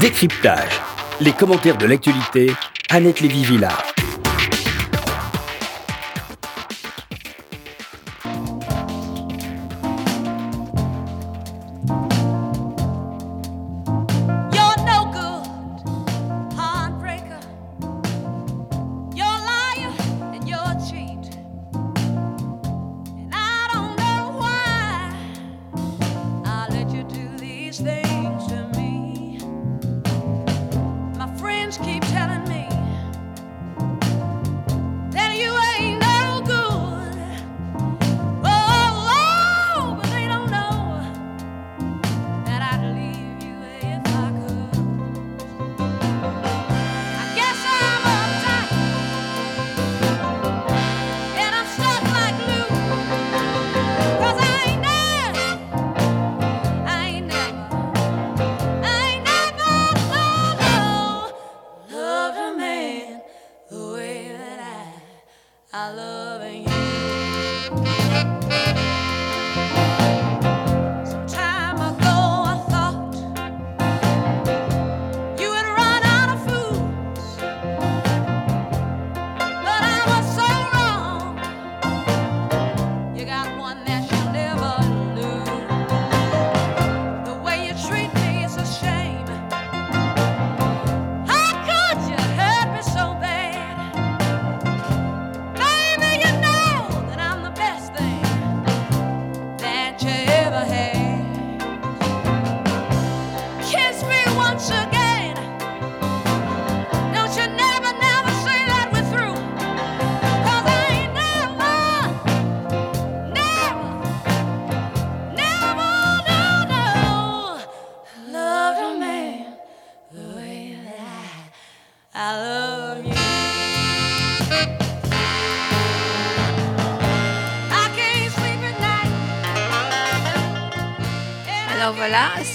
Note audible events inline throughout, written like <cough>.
Décryptage. Les commentaires de l'actualité, Annette Lévy-Villard.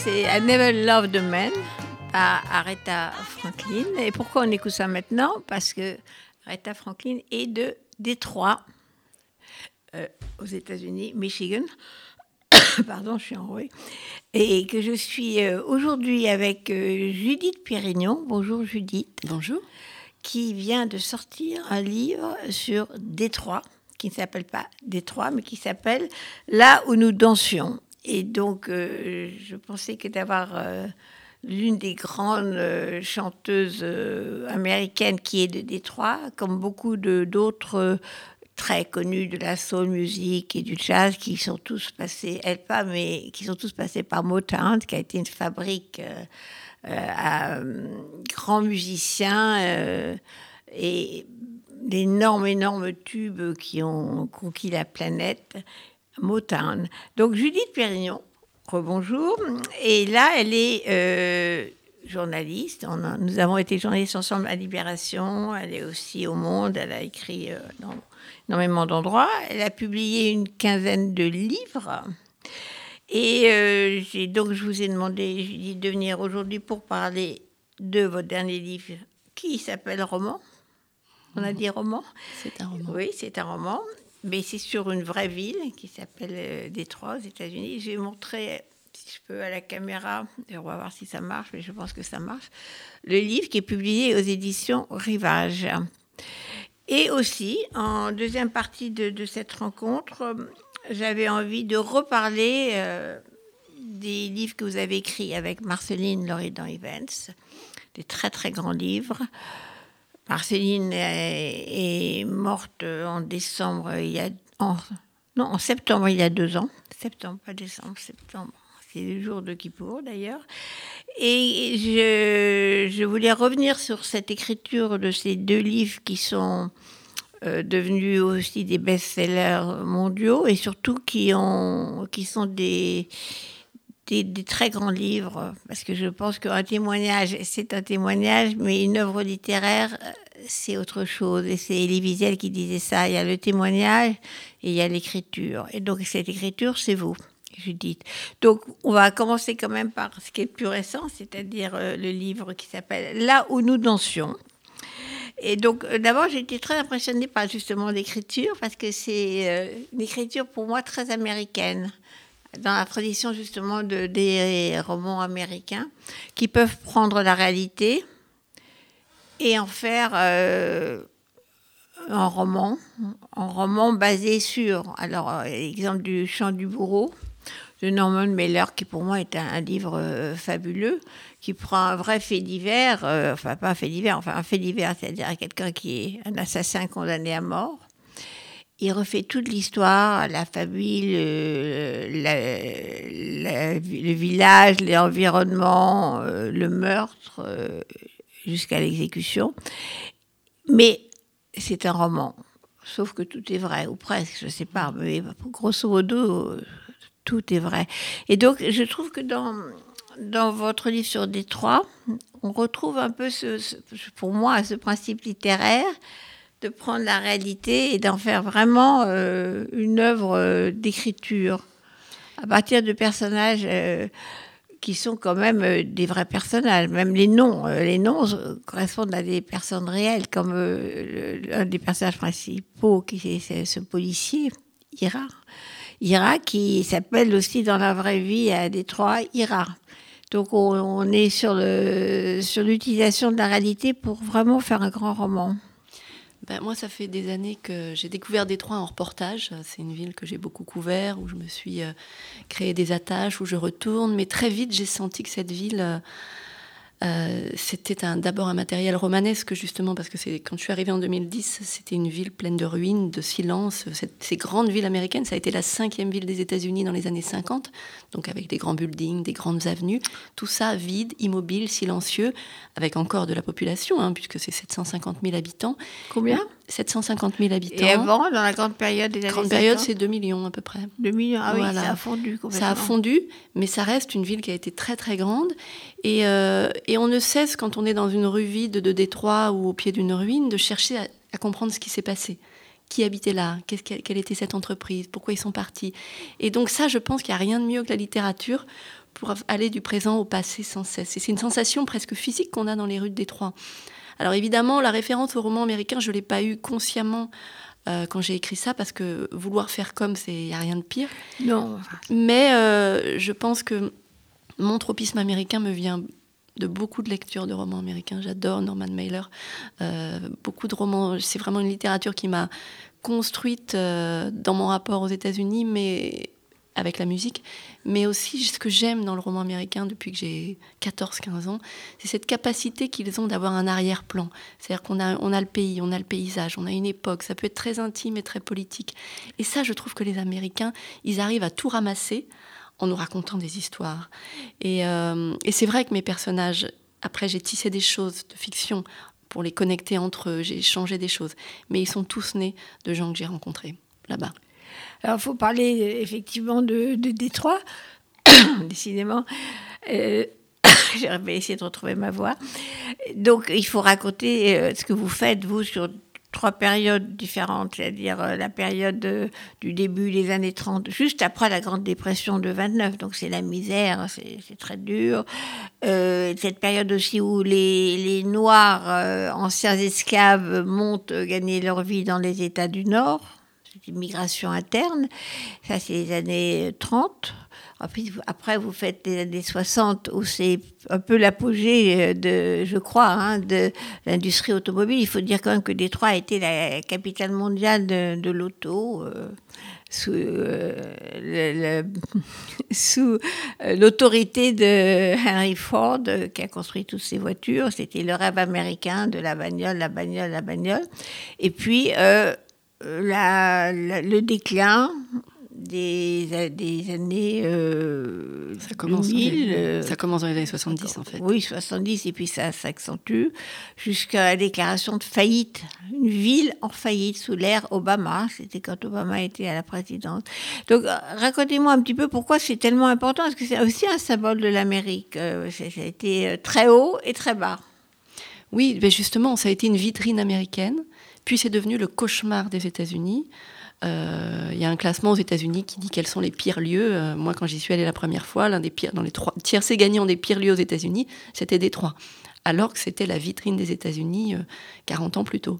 C'est I Never Loved a Man par Aretha Franklin. Et pourquoi on écoute ça maintenant? Parce que Aretha Franklin est de Détroit, euh, aux États-Unis, Michigan. <coughs> Pardon, je suis enrouée. Et que je suis euh, aujourd'hui avec euh, Judith Pérignon. Bonjour Judith. Bonjour. Qui vient de sortir un livre sur Détroit, qui ne s'appelle pas Détroit, mais qui s'appelle Là où nous dansions. Et donc, euh, je pensais que d'avoir euh, l'une des grandes euh, chanteuses américaines qui est de Détroit, comme beaucoup d'autres très connus de la soul music et du jazz, qui sont tous passés, elle pas, mais qui sont tous passés par Motown, qui a été une fabrique à grands musiciens et d'énormes, énormes tubes qui ont conquis la planète. Motown. Donc Judith Pérignon, rebonjour. Et là, elle est euh, journaliste. On a- nous avons été journalistes ensemble à Libération. Elle est aussi au Monde. Elle a écrit euh, dans énormément d'endroits. Elle a publié une quinzaine de livres. Et euh, donc, je vous ai demandé, Judith, de venir aujourd'hui pour parler de votre dernier livre qui s'appelle Roman. On a dit roman C'est un roman. oui, c'est un roman, mais c'est sur une vraie ville qui s'appelle euh, Détroit aux États-Unis. Je vais montrer, si je peux, à la caméra, et on va voir si ça marche, mais je pense que ça marche, le livre qui est publié aux éditions Rivage. Et aussi, en deuxième partie de, cette rencontre, j'avais envie de reparler euh, des livres que vous avez écrits avec Marceline Loridan Evans, des très très grands livres. Marceline est, est morte en décembre, il y a, en, non, en septembre il y a deux ans. Septembre, pas décembre, septembre. C'est le jour de Kippour d'ailleurs. Et je, je voulais revenir sur cette écriture de ces deux livres qui sont euh, devenus aussi des best-sellers mondiaux et surtout qui, ont, qui sont des, des, très grands livres, parce que je pense qu'un témoignage, c'est un témoignage, mais une œuvre littéraire, euh, c'est autre chose. Et c'est Elie Wiesel qui disait ça. Il y a le témoignage et il y a l'écriture. Et donc, cette écriture, c'est vous, Judith. Donc, on va commencer quand même par ce qui est plus récent, c'est-à-dire euh, le livre qui s'appelle Là où nous dansions. Et donc, euh, d'abord, j'ai été très impressionnée par justement l'écriture, parce que c'est euh, une écriture pour moi très américaine. Dans la tradition justement de, des romans américains, qui peuvent prendre la réalité et en faire euh, un roman, un roman basé sur, alors, exemple du Chant du bourreau de Norman Mailer, qui pour moi est un, un livre euh, fabuleux, qui prend un vrai fait divers, euh, enfin pas un fait divers, enfin un fait divers, c'est-à-dire quelqu'un qui est un assassin condamné à mort. Il refait toute l'histoire, la famille, le, la- la- le village, l'environnement, euh, le meurtre, euh, jusqu'à l'exécution. Mais c'est un roman. Sauf que tout est vrai, ou presque, je ne sais pas, mais grosso modo, tout est vrai. Et donc, je trouve que dans, dans votre livre sur Détroit, on retrouve un peu, ce- pour moi, ce principe littéraire de prendre la réalité et d'en faire vraiment euh, une œuvre euh, d'écriture à partir de personnages euh, qui sont quand même des vrais personnages. Même les noms, les noms correspondent à des personnes réelles, comme euh, le- un des personnages principaux, qui est ce policier, Ira. Ira, qui s'appelle aussi dans la vraie vie à Détroit, Ira. Donc on, est sur le sur l'utilisation de la réalité pour vraiment faire un grand roman. Ben, moi, ça fait des années que j'ai découvert Détroit en reportage. C'est une ville que j'ai beaucoup couvert, où je me suis euh, créé des attaches, où je retourne. Mais très vite, j'ai senti que cette ville, euh, c'était d'abord un matériel romanesque, justement, parce que quand je suis arrivée en 2010, c'était une ville pleine de ruines, de silence. Ces grandes villes américaines, ça a été la cinquième ville des États-Unis dans les années 50, donc avec des grands buildings, des grandes avenues. Tout ça vide, immobile, silencieux, avec encore de la population, hein, puisque c'est 750 000 habitants. Combien? 750 000 habitants. Et avant, dans la grande période des années Grande période, 50, c'est 2 millions à peu près. 2 millions. Ah oui, Voilà. ça a fondu complètement. Ça a fondu, mais ça reste une ville qui a été très très grande. Et, euh, et on ne cesse, quand on est dans une rue vide de Détroit ou au pied d'une ruine, de chercher à, à comprendre ce qui s'est passé. Qui habitait là? Qu'est-ce qu'elle- Quelle était cette entreprise? Pourquoi ils sont partis? Et donc ça, je pense qu'il n'y a rien de mieux que la littérature pour aller du présent au passé sans cesse. Et c'est une sensation presque physique qu'on a dans les rues de Détroit. Alors évidemment, la référence au roman américain, je ne l'ai pas eue consciemment euh, quand j'ai écrit ça, parce que vouloir faire comme, il n'y a rien de pire. Non, Mais euh, je pense que mon tropisme américain me vient de beaucoup de lectures de romans américains. J'adore Norman Mailer. Euh, beaucoup de romans. C'est vraiment une littérature qui m'a construite dans mon rapport aux États-Unis, mais avec la musique. Mais aussi, ce que j'aime dans le roman américain depuis que j'ai 14-15 ans, c'est cette capacité qu'ils ont d'avoir un arrière-plan. C'est-à-dire qu'on a, on a le pays, on a le paysage, on a une époque. Ça peut être très intime et très politique. Et ça, je trouve que les Américains, ils arrivent à tout ramasser en nous racontant des histoires. Et, euh, et c'est vrai que mes personnages, après j'ai tissé des choses de fiction pour les connecter entre eux, j'ai changé des choses, mais ils sont tous nés de gens que j'ai rencontrés là-bas. Alors, il faut parler euh, effectivement de, de Détroit, <coughs> décidément. Euh, <coughs> J'avais essayé de retrouver ma voix. Donc, il faut raconter euh, ce que vous faites, vous, sur trois périodes différentes, c'est-à-dire euh, la période du début des années 30, juste après la Grande Dépression de 29, donc c'est la misère, c'est c'est très dur. Cette période aussi où les, les Noirs, anciens esclaves, montent gagner leur vie dans les États du Nord, migration interne, ça c'est les années 30. Ensuite, vous- Après, vous faites les années 60 où c'est un peu l'apogée euh, de, je crois, hein, de l'industrie automobile. Il faut dire quand même que Détroit a été la capitale mondiale de, l'auto. euh, <laughs> sous euh, l'autorité de Henry Ford qui a construit toutes ces voitures. C'était le rêve américain de la bagnole, la bagnole, la bagnole. Et puis euh, la- la- le déclin des, des années euh, Ça commence, dans 2000, les, euh, ça commence dans les années 70 en fait. oui, 70, et puis ça s'accentue jusqu'à la déclaration de faillite. Une ville en faillite sous l'ère Obama. C'était quand Obama était à la présidence. Donc, racontez-moi un petit peu pourquoi c'est tellement important, parce que c'est aussi un symbole de l'Amérique. Euh, ça ça a été euh, très haut et très bas? Oui, ben justement, ça a été une vitrine américaine, puis c'est devenu le cauchemar des États-Unis. Euh, Il y a un classement aux États-Unis qui dit quels sont les pires lieux. Euh, moi, quand j'y suis allée la première fois, l'un des pires, dans les trois tiercés gagnants des pires lieux aux États-Unis, c'était Détroit. Alors que c'était la vitrine des États-Unis euh, 40 ans plus tôt.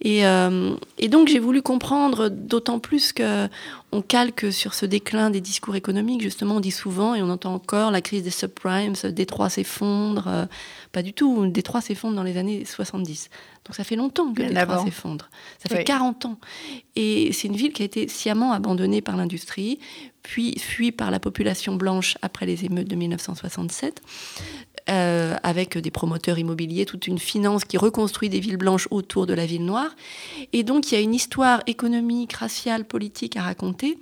Et, euh, et donc j'ai voulu comprendre, d'autant plus que on calque sur ce déclin des discours économiques. Justement, on dit souvent, et on entend encore, la crise des subprimes, Détroit s'effondre. euh, pas du tout, Détroit s'effondre dans les années 70. Donc ça fait longtemps que Détroit s'effondre. Ça fait Oui. 40 ans. Et c'est une ville qui a été sciemment abandonnée par l'industrie, puis fuie par la population blanche après les émeutes de 1967 euh, avec des promoteurs immobiliers, toute une finance qui reconstruit des villes blanches autour de la ville noire. Et donc il y a une histoire économique, raciale, politique à raconter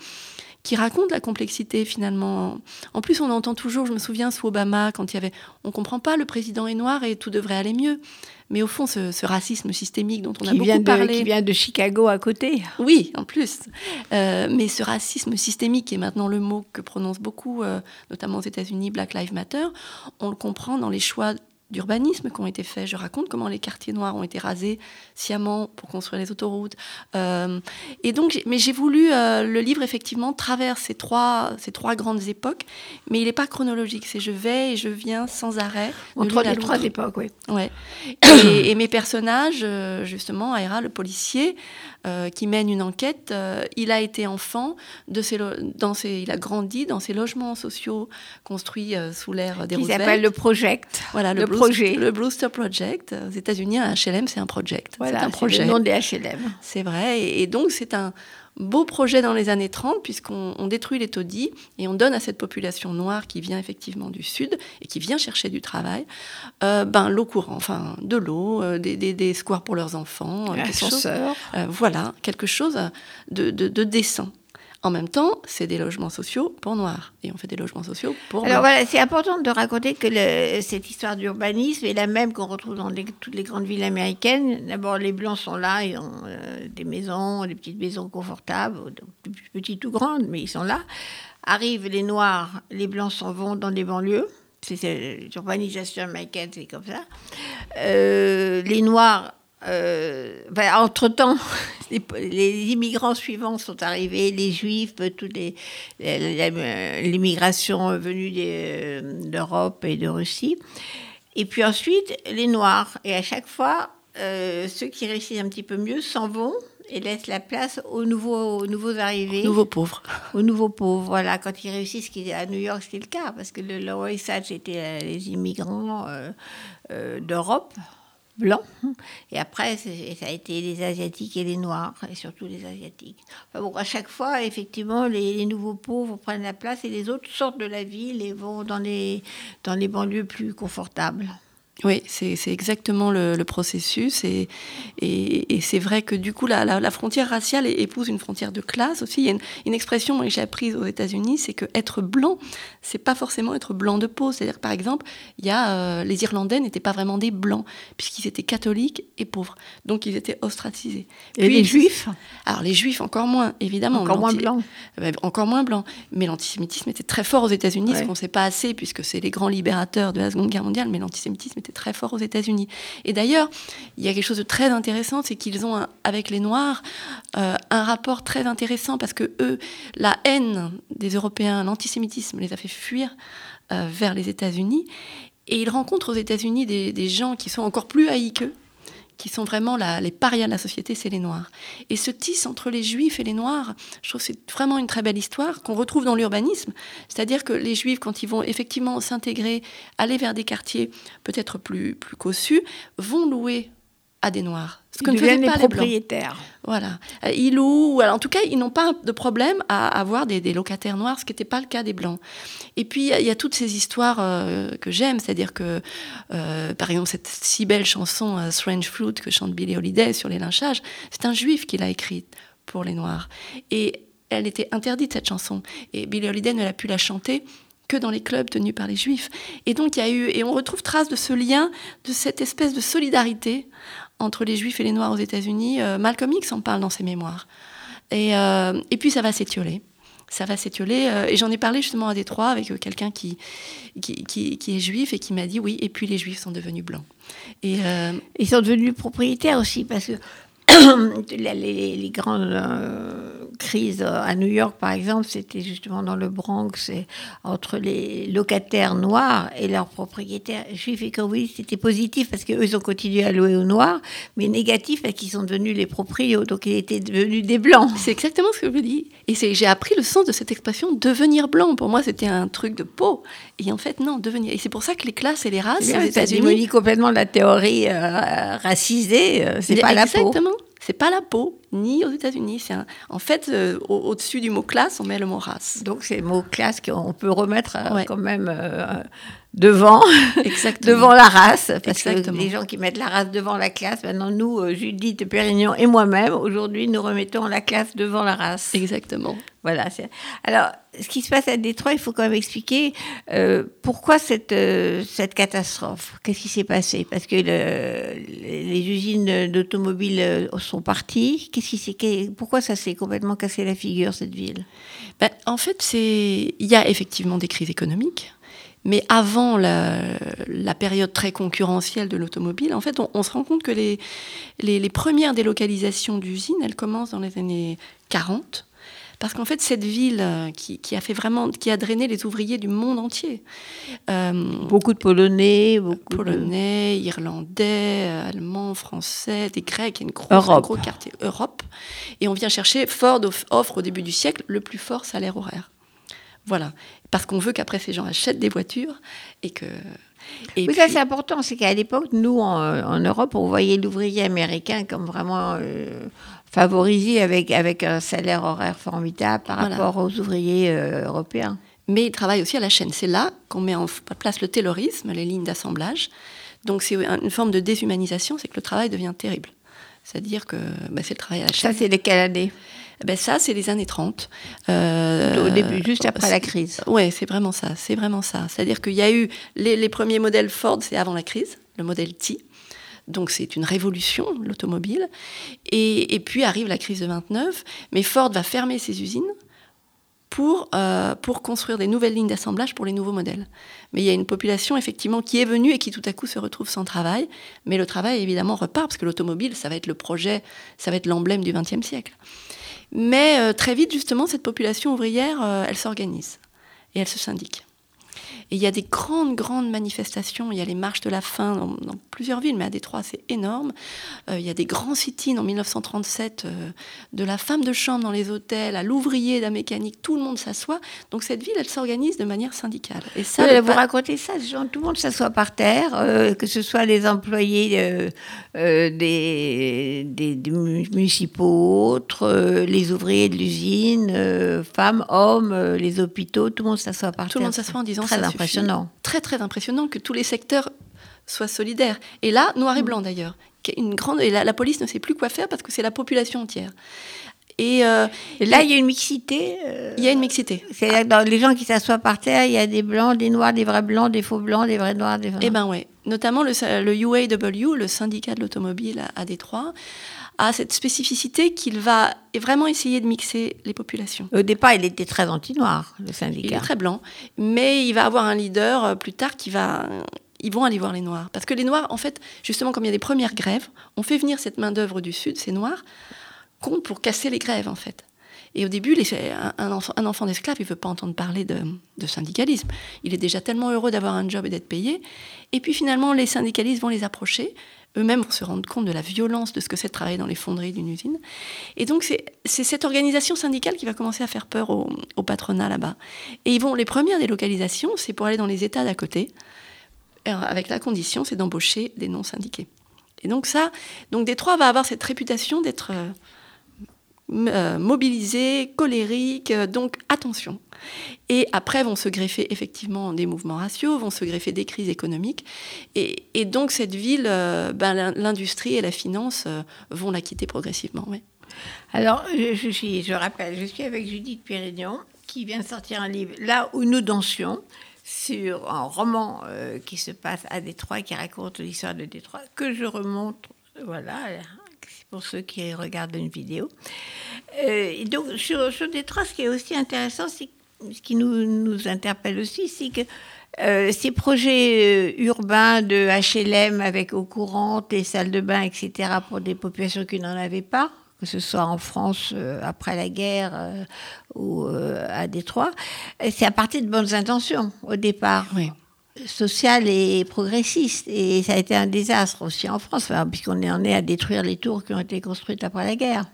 qui raconte la complexité finalement. En plus, on entend toujours, je me souviens sous Obama, quand il y avait, on comprend pas, le président est noir et tout devrait aller mieux. Mais au fond, ce, ce racisme systémique dont on a beaucoup de, parlé, qui vient de Chicago à côté. oui, en plus. Euh, mais ce racisme systémique, qui est maintenant le mot que prononcent beaucoup, euh, notamment aux États-Unis, Black Lives Matter, on le comprend dans les choix d'urbanisme qui ont été faits. Je raconte comment les quartiers noirs ont été rasés sciemment pour construire les autoroutes. Euh, et donc, mais j'ai voulu, euh, le livre effectivement traverse ces trois, ces trois grandes époques, mais il n'est pas chronologique. C'est je vais et je viens sans arrêt. Entre l'une à trois époques, oui. Ouais. <coughs> Et, et mes personnages, euh, justement, Aira, le policier, euh, qui mène une enquête, euh, il a été enfant, de ses dans ses, il a grandi dans ces logements sociaux construits euh, sous l'ère des Roosevelt. s'appelle le Project. voilà, le, projet. Le Brewster Project. Aux États-Unis, un HLM, c'est un project. Voilà, c'est un projet. le nom des HLM. C'est vrai. Et, et donc, c'est un beau projet dans les années 30, puisqu'on on détruit les taudis et on donne à cette population noire qui vient effectivement du Sud et qui vient chercher du travail, euh, ben, l'eau courante, enfin, de l'eau, euh, des, des, des squares pour leurs enfants. euh, quelque chose- euh, voilà, quelque chose de, de, de décent. En même temps, c'est des logements sociaux pour noirs. Et on fait des logements sociaux pour Alors blancs. voilà, c'est important de raconter que le- cette histoire d'urbanisme est la même qu'on retrouve dans les- toutes les grandes villes américaines. D'abord, les blancs sont là, ils ont euh, des maisons, des petites maisons confortables, petites ou grandes, mais ils sont là. Arrivent les noirs, les blancs s'en vont dans les banlieues. C'est c'est l'urbanisation américaine, c'est comme ça. Euh, les noirs, euh, ben, entre-temps, <laughs> les, les immigrants suivants sont arrivés, les juifs, les, l'immigration venue des- d'Europe et de Russie. Et puis ensuite, les noirs. Et à chaque fois, euh, ceux qui réussissent un petit peu mieux s'en vont et laissent la place aux nouveaux, aux nouveaux arrivés Nouveaux pauvres. aux nouveaux pauvres. Voilà, quand ils réussissent, à New York, c'était le cas, parce que le Lower East Side, c'était euh, les immigrants euh, euh, d'Europe, blancs. Et après, ça a été les Asiatiques et les Noirs, et surtout les Asiatiques. Enfin bon, à chaque fois, effectivement, les, les nouveaux pauvres prennent la place et les autres sortent de la ville et vont dans les, dans les banlieues plus confortables. Oui, c'est exactement le, le processus. Et, et, et c'est vrai que du coup, la, la, la frontière raciale épouse une frontière de classe aussi. Il y a une, une expression que j'ai apprise aux États-Unis, c'est que être blanc, c'est pas forcément être blanc de peau. C'est-à-dire, par exemple, il y a, euh, les Irlandais n'étaient pas vraiment des blancs, puisqu'ils étaient catholiques et pauvres. Donc, ils étaient ostracisés. Et les Juifs, Alors, les Juifs, encore moins, évidemment. encore moins blancs. euh, encore moins blanc. Mais l'antisémitisme était très fort aux États-Unis, ce Ouais. qu'on ne sait pas assez, puisque c'est les grands libérateurs de la Seconde Guerre mondiale, mais l'antisémitisme était très fort aux États-Unis. Et d'ailleurs, il y a quelque chose de très intéressant, c'est qu'ils ont, avec les Noirs, euh, un rapport très intéressant, parce que eux, la haine des Européens, l'antisémitisme les a fait fuir euh, vers les États-Unis. Et ils rencontrent aux États-Unis des, des gens qui sont encore plus haïs qu'eux, qui sont vraiment la- les parias de la société, c'est les Noirs. Et ce tisse entre les Juifs et les Noirs, je trouve que c'est vraiment une très belle histoire qu'on retrouve dans l'urbanisme. C'est-à-dire que les Juifs, quand ils vont effectivement s'intégrer, aller vers des quartiers peut-être plus, plus cossus, vont louer à des Noirs. Ce que ne faisaient pas les propriétaires. Voilà. Euh, Ils louent, alors, en tout cas, ils n'ont pas de problème à avoir des, des locataires noirs, ce qui n'était pas le cas des Blancs. Et puis, il y a- il y, a toutes ces histoires euh, que j'aime, c'est-à-dire que, euh, par exemple, cette si belle chanson euh, Strange Fruit que chante Billie Holiday sur les lynchages, c'est un juif qui l'a écrite pour les Noirs. Et elle était interdite, cette chanson. Et Billie Holiday ne l'a pu la chanter que dans les clubs tenus par les juifs. Et donc, il y a eu, et on retrouve trace de ce lien, de cette espèce de solidarité entre les juifs et les noirs aux États-Unis. Euh, Malcolm X en parle dans ses mémoires. Et, euh, et puis, ça va s'étioler. Ça va s'étioler. euh, et j'en ai parlé justement à Détroit avec quelqu'un qui, qui, qui, est juif et qui m'a dit oui, et puis les juifs sont devenus blancs. Et Ils sont devenus propriétaires aussi parce que <coughs> les, les- les grandes crise euh, à New York, par exemple, c'était justement dans le Bronx, entre les locataires noirs et leurs propriétaires juifs. Et oui, c'était positif parce qu'eux, ils ont continué à louer aux noirs, mais négatif parce qu'ils sont devenus les proprios, donc ils étaient devenus des blancs. C'est exactement ce que je vous dis. Et j'ai appris le sens de cette expression devenir blanc. Pour moi, c'était un truc de peau. Et en fait, non, devenir. Et c'est pour ça que les classes et les races aux Ça démolit complètement la théorie euh, racisée, euh, c'est pas la peau. Exactement. C'est pas la peau, ni aux États-Unis. C'est un- En fait, euh, au- au-dessus du mot classe, on met le mot race. Donc c'est le mot classe qu'on peut remettre euh, Ouais. quand même euh, devant, <laughs> devant la race. Parce Exactement. que les gens qui mettent la race devant la classe, maintenant nous, euh, Judith Pérignon et moi-même, aujourd'hui, nous remettons la classe devant la race. Exactement. Voilà. Alors, ce qui se passe à Détroit, il faut quand même expliquer euh, pourquoi cette, euh, cette catastrophe? Qu'est-ce qui s'est passé? Parce que le- les usines d'automobiles sont parties. Qu'est-ce qui s'est, qu'est- pourquoi ça s'est complètement cassé la figure, cette ville? Ben, en fait, c'est il y a effectivement des crises économiques, mais avant la, la période très concurrentielle de l'automobile, en fait, on, on se rend compte que les, les, les premières délocalisations d'usines, elles commencent dans les années 40. Parce qu'en fait, cette ville euh, qui, qui a fait vraiment, qui a drainé les ouvriers du monde entier, euh, Beaucoup de Polonais, beaucoup de- polonais, irlandais, euh, allemands, français, des grecs, il y a une grosse, Europe. un gros quartier Europe. Et on vient chercher, Ford off- offre au début du siècle le plus fort salaire horaire. Voilà. Parce qu'on veut qu'après ces gens achètent des voitures et que. Et oui, ça c'est important, c'est qu'à l'époque, nous, en, en Europe, on voyait l'ouvrier américain comme vraiment euh, favorisé avec, avec un salaire horaire formidable par Voilà. rapport aux ouvriers euh, européens. mais il travaille aussi à la chaîne. C'est là qu'on met en place le taylorisme, les lignes d'assemblage. Donc c'est une forme de déshumanisation, c'est que le travail devient terrible. C'est-à-dire que bah, c'est le travail à la chaîne. Ça, c'est les Canadiens, Ben ça, c'est les années 30. Euh, au début, juste après la crise. Ouais, c'est vraiment ça. C'est vraiment ça. C'est-à-dire qu'il y a eu les, les premiers modèles Ford, c'est avant la crise, le modèle T. Donc c'est une révolution, l'automobile. Et, et puis arrive la crise de 29, mais Ford va fermer ses usines pour, euh, pour construire des nouvelles lignes d'assemblage pour les nouveaux modèles. Mais il y a une population effectivement qui est venue et qui tout à coup se retrouve sans travail. Mais le travail évidemment repart parce que l'automobile, ça va être le projet, ça va être l'emblème du XXe siècle. Mais euh, très vite, justement, cette population ouvrière, euh, elle s'organise et elle se syndique. Et il y a des grandes, grandes manifestations. Il y a les marches de la faim dans, dans plusieurs villes, mais à Détroit, c'est énorme. Euh, il y a des grands sit-ins en 1937, euh, de la femme de chambre dans les hôtels à l'ouvrier, la mécanique, tout le monde s'assoit. Donc cette ville, elle s'organise de manière syndicale. Et ça, Oui, vous racontez ça, genre, tout le monde s'assoit par terre, euh, que ce soit les employés des, des, des mu- municipaux, autres, les ouvriers de l'usine, femmes, hommes, les hôpitaux, tout le monde s'assoit par Tout terre. le monde s'assoit en disant ça suffit. impressionnant. Très très impressionnant que tous les secteurs soient solidaires. Et là, noir Mm. et blanc d'ailleurs. Une grande et la, la police ne sait plus quoi faire parce que c'est la population entière. Et euh, Et là, il y a une mixité. euh, il y a une mixité. C'est-à-dire que dans les gens qui s'assoient par terre, il y a des blancs, des noirs, des vrais blancs, des faux blancs, des vrais noirs, des vrais. Eh ben ouais. Notamment le, le UAW, le syndicat de l'automobile à, à Détroit, a cette spécificité qu'il va vraiment essayer de mixer les populations. Au départ, il était très anti-noir, le Il syndicat. est très blanc, mais il va avoir un leader euh, plus tard qui va. Ils vont aller voir les Noirs. Parce que les Noirs, en fait, justement, comme il y a des premières grèves, on fait venir cette main-d'œuvre du Sud, ces Noirs, con pour casser les grèves, en fait. Et au début, les- un, un enfant, un enfant d'esclave, il ne veut pas entendre parler de, de syndicalisme. Il est déjà tellement heureux d'avoir un job et d'être payé. Et puis finalement, les syndicalistes vont les approcher. Eux-mêmes vont se rendre compte de la violence de ce que c'est de travailler dans les fonderies d'une usine. Et donc, c'est cette organisation syndicale qui va commencer à faire peur au, patronat là-bas. Et ils vont, les premières délocalisations, c'est pour aller dans les États d'à côté, avec la condition, c'est d'embaucher des non-syndiqués. Et donc ça, donc Détroit va avoir cette réputation d'être euh, euh, mobilisé, colérique, euh, donc attention. Et après vont se greffer effectivement des mouvements raciaux, vont se greffer des crises économiques. Et, donc cette ville, euh, ben, l'in- l'industrie et la finance euh, vont la quitter progressivement. Alors, je, suis, je rappelle, je suis avec Judith Pérignon, qui vient de sortir un livre, Là où nous dansions, sur un roman euh, qui se passe à Détroit, qui raconte l'histoire de Détroit, que je remonte, voilà, pour ceux qui regardent une vidéo. Et donc, sur, sur Détroit, ce qui est aussi intéressant, c'est ce qui nous, nous interpelle aussi, c'est que euh, ces projets euh, urbains de HLM avec eau courante, des salles de bain, etc., pour des populations qui n'en avaient pas, que ce soit en France euh, après la guerre euh, ou à Détroit. C'est à partir de bonnes intentions au départ. Oui. Social et progressiste. Et ça a été un désastre aussi en France, puisqu'on est en est à détruire les tours qui ont été construites après la guerre.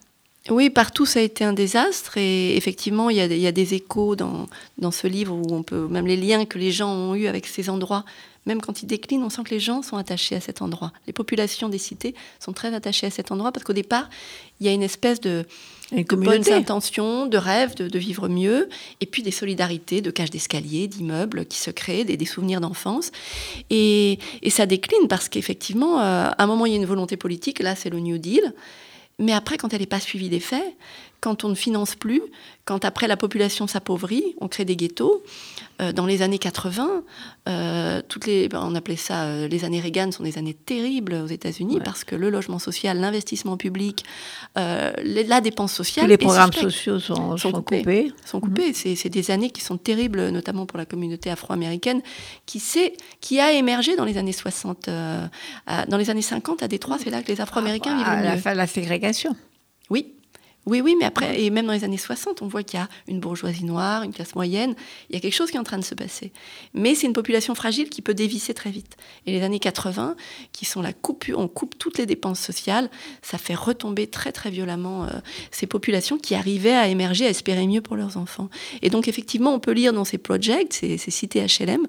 Oui, partout ça a été un désastre et effectivement il y a, des- il y a des échos dans, dans ce livre où on peut même les liens que les gens ont eus avec ces endroits, même quand ils déclinent, on sent que les gens sont attachés à cet endroit. Les populations des cités sont très attachées à cet endroit parce qu'au départ il y a une espèce de, Une de bonnes intentions, de rêves, de, de vivre mieux, et puis des solidarités, de cages d'escalier, d'immeubles qui se créent, des, des souvenirs d'enfance. Et, et ça décline parce qu'effectivement, euh, à un moment, il y a une volonté politique, là, c'est le New Deal. Mais après, quand elle n'est pas suivie des faits, quand on ne finance plus, quand après la population s'appauvrit, on crée des ghettos. Euh, dans les années 80, euh, toutes les, ben, on appelait ça euh, les années Reagan, sont des années terribles aux États-Unis Ouais. parce que le logement social, l'investissement public, euh, les- la dépense sociale, Tous les programmes sociaux sont, sont sont coupés. coupés. sont coupés. C'est- C'est des années qui sont terribles, notamment pour la communauté afro-américaine, qui, qui a émergé dans les années 60. euh, à- dans les années 50, à Détroit, c'est là que les afro-américains à vivent la mieux. la ségrégation. Oui. Oui, oui, mais après, et même dans les années 60, on voit qu'il y a une bourgeoisie noire, une classe moyenne, il y a quelque chose qui est en train de se passer. Mais c'est une population fragile qui peut dévisser très vite. Et les années 80, qui sont la coupure, on coupe toutes les dépenses sociales, ça fait retomber très très violemment euh, ces populations qui arrivaient à émerger, à espérer mieux pour leurs enfants. Et donc effectivement, on peut lire dans ces projects, ces, ces cités HLM,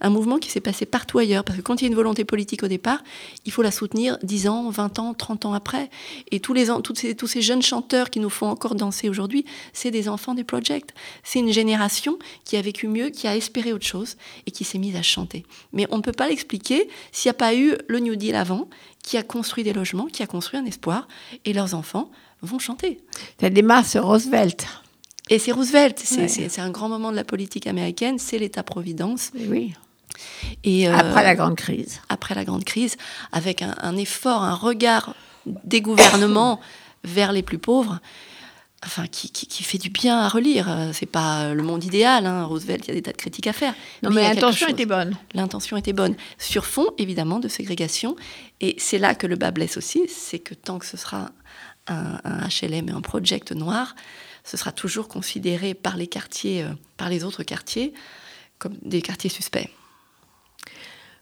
un mouvement qui s'est passé partout ailleurs. Parce que quand il y a une volonté politique au départ, il faut la soutenir 10 ans, 20 ans, 30 ans après. Et tous, les, ces, tous ces jeunes chanteurs qui nous font encore danser aujourd'hui, c'est des enfants des projects. C'est une génération qui a vécu mieux, qui a espéré autre chose et qui s'est mise à chanter. Mais on ne peut pas l'expliquer s'il n'y a pas eu le New Deal avant, qui a construit des logements, qui a construit un espoir, et leurs enfants vont chanter. Ça démarre sur Roosevelt. Et c'est Roosevelt, c'est Ouais. un grand moment de la politique américaine, c'est l'État-providence. Oui. Et, euh, Après la grande crise. après la grande crise, avec un, un effort, un regard des gouvernements vers les plus pauvres, enfin, qui, qui- qui fait du bien à relire. Euh, C'est pas le monde idéal, hein. Roosevelt, il y a des tas de critiques à faire. Non, mais l'intention était bonne. L'intention était bonne. Sur fond, évidemment, de ségrégation. Et c'est là que le bas blesse aussi, c'est que tant que ce sera un, un HLM et un project noir, ce sera toujours considéré par les quartiers, euh, par les autres quartiers, comme des quartiers suspects.